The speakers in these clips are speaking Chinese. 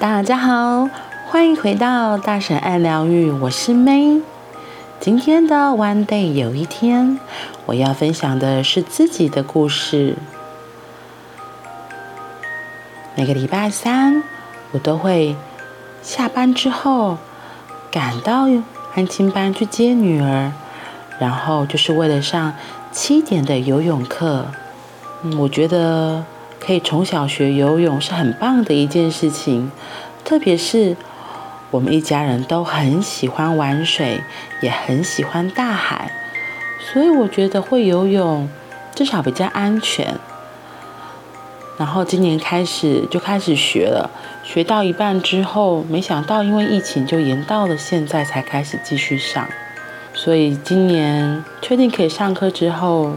大家好，欢迎回到大婶爱疗愈，我是 May。今天的 One Day 有一天，我要分享的是自己的故事。每个礼拜三，我都会下班之后赶到安亲班去接女儿，然后就是为了上七点的游泳课。嗯，我觉得。可以从小学游泳是很棒的一件事情，特别是我们一家人都很喜欢玩水，也很喜欢大海，所以我觉得会游泳至少比较安全。然后今年开始就开始学了，学到一半之后，没想到因为疫情就延到了现在才开始继续上，所以今年确定可以上课之后，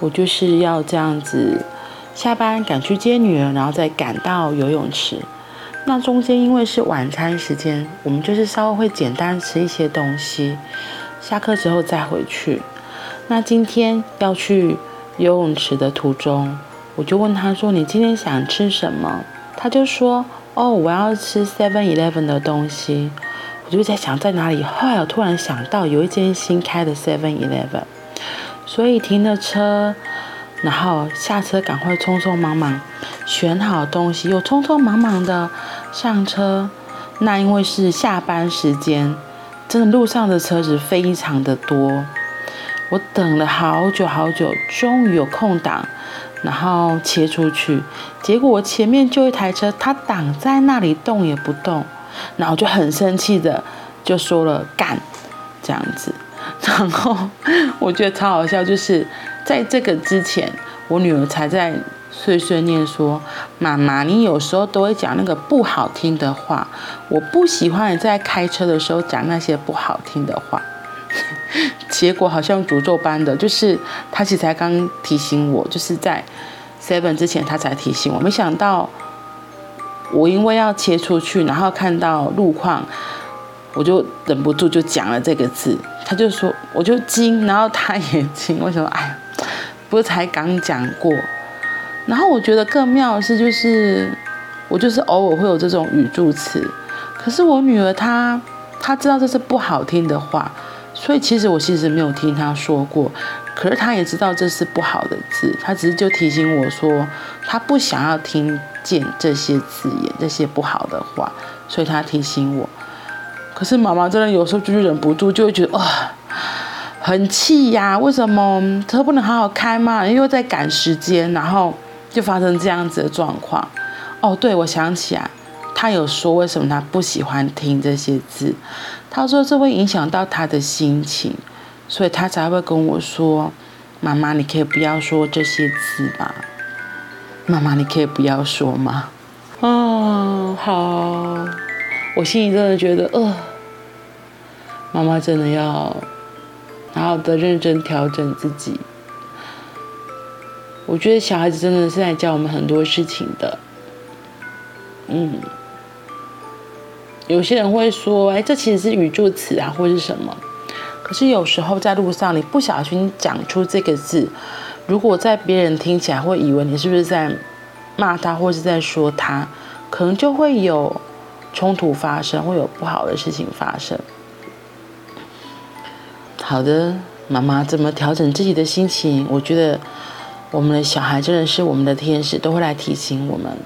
我就是要这样子。下班赶去接女儿，然后再赶到游泳池。那中间因为是晚餐时间，我们就是稍微会简单吃一些东西。下课之后再回去。那今天要去游泳池的途中，我就问他说：“你今天想吃什么？”他就说：“哦，我要吃 Seven Eleven 的东西。”我就在想在哪里。后来我突然想到有一间新开的 Seven Eleven，所以停了车。然后下车，赶快匆匆忙忙选好东西，又匆匆忙忙的上车。那因为是下班时间，真的路上的车子非常的多。我等了好久好久，终于有空档，然后切出去。结果我前面就一台车，它挡在那里动也不动，然后就很生气的就说了干这样子。然后我觉得超好笑，就是。在这个之前，我女儿才在碎碎念说：“妈妈，你有时候都会讲那个不好听的话，我不喜欢你在开车的时候讲那些不好听的话。”结果好像诅咒般的，就是她其实才刚提醒我，就是在 seven 之前她才提醒我，没想到我因为要切出去，然后看到路况，我就忍不住就讲了这个字，他就说我就惊，然后他也惊，为什么？哎呀！不是才刚讲过，然后我觉得更妙的是，就是我就是偶尔会有这种语助词，可是我女儿她她知道这是不好听的话，所以其实我其实没有听她说过，可是她也知道这是不好的字，她只是就提醒我说她不想要听见这些字眼，这些不好的话，所以她提醒我。可是妈妈真的有时候就是忍不住就会觉得啊。很气呀！为什么车不能好好开吗？因为在赶时间，然后就发生这样子的状况。哦，对，我想起来，他有说为什么他不喜欢听这些字。他说这会影响到他的心情，所以他才会跟我说：“妈妈，你可以不要说这些字吗？妈妈，你可以不要说吗？”哦，好，我心里真的觉得，呃，妈妈真的要。好好的认真调整自己。我觉得小孩子真的是在教我们很多事情的。嗯，有些人会说：“哎，这其实是语助词啊，或是什么？”可是有时候在路上，你不小心讲出这个字，如果在别人听起来会以为你是不是在骂他，或是在说他，可能就会有冲突发生，会有不好的事情发生。好的，妈妈怎么调整自己的心情？我觉得我们的小孩真的是我们的天使，都会来提醒我们。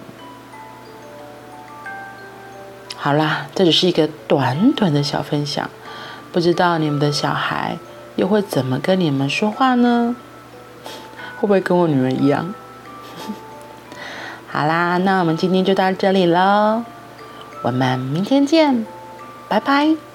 好啦，这只是一个短短的小分享，不知道你们的小孩又会怎么跟你们说话呢？会不会跟我女儿一样？好啦，那我们今天就到这里喽，我们明天见，拜拜。